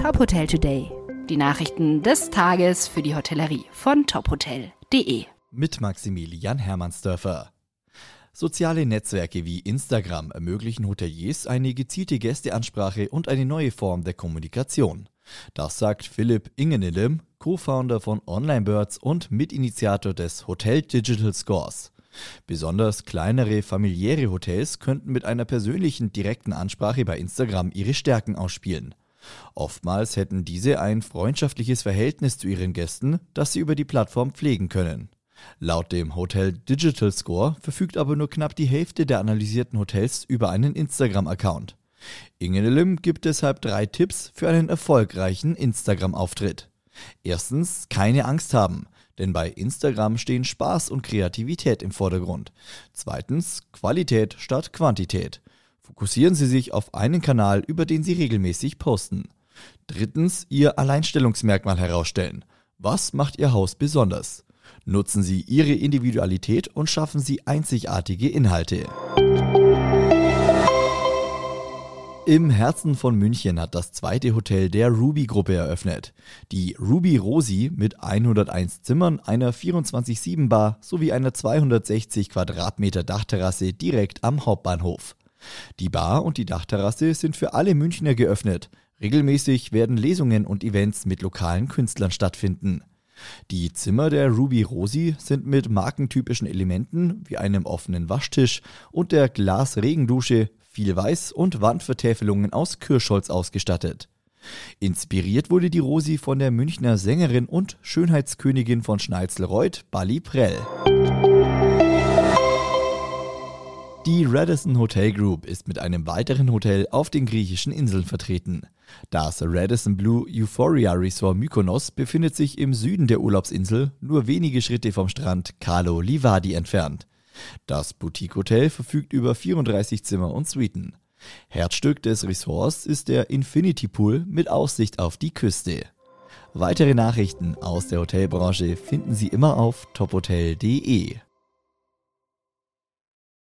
Top Hotel Today. Die Nachrichten des Tages für die Hotellerie von tophotel.de. Mit Maximilian Hermannsdörfer. Soziale Netzwerke wie Instagram ermöglichen Hoteliers eine gezielte Gästeansprache und eine neue Form der Kommunikation. Das sagt Philipp Ingenillem, Co-Founder von OnlineBirds und Mitinitiator des Hotel Digital Scores. Besonders kleinere familiäre Hotels könnten mit einer persönlichen direkten Ansprache bei Instagram ihre Stärken ausspielen. Oftmals hätten diese ein freundschaftliches Verhältnis zu ihren Gästen, das sie über die Plattform pflegen können. Laut dem Hotel Digital Score verfügt aber nur knapp die Hälfte der analysierten Hotels über einen Instagram-Account. Ingenelim gibt deshalb drei Tipps für einen erfolgreichen Instagram-Auftritt. Erstens, keine Angst haben, denn bei Instagram stehen Spaß und Kreativität im Vordergrund. Zweitens, Qualität statt Quantität. Fokussieren Sie sich auf einen Kanal, über den Sie regelmäßig posten. Drittens, Ihr Alleinstellungsmerkmal herausstellen. Was macht Ihr Haus besonders? Nutzen Sie Ihre Individualität und schaffen Sie einzigartige Inhalte. Im Herzen von München hat das zweite Hotel der Ruby-Gruppe eröffnet. Die Ruby Rosi mit 101 Zimmern, einer 24-7-Bar sowie einer 260 Quadratmeter Dachterrasse direkt am Hauptbahnhof. Die Bar und die Dachterrasse sind für alle Münchner geöffnet. Regelmäßig werden Lesungen und Events mit lokalen Künstlern stattfinden. Die Zimmer der Ruby Rosi sind mit markentypischen Elementen wie einem offenen Waschtisch und der Glasregendusche viel Weiß und Wandvertäfelungen aus Kirschholz ausgestattet. Inspiriert wurde die Rosi von der Münchner Sängerin und Schönheitskönigin von Schnalzelreuth, Bali Prell. Die Radisson Hotel Group ist mit einem weiteren Hotel auf den griechischen Inseln vertreten. Das Radisson Blue Euphoria Resort Mykonos befindet sich im Süden der Urlaubsinsel, nur wenige Schritte vom Strand Kalo Livadi entfernt. Das Boutique-Hotel verfügt über 34 Zimmer und Suiten. Herzstück des Resorts ist der Infinity Pool mit Aussicht auf die Küste. Weitere Nachrichten aus der Hotelbranche finden Sie immer auf tophotel.de.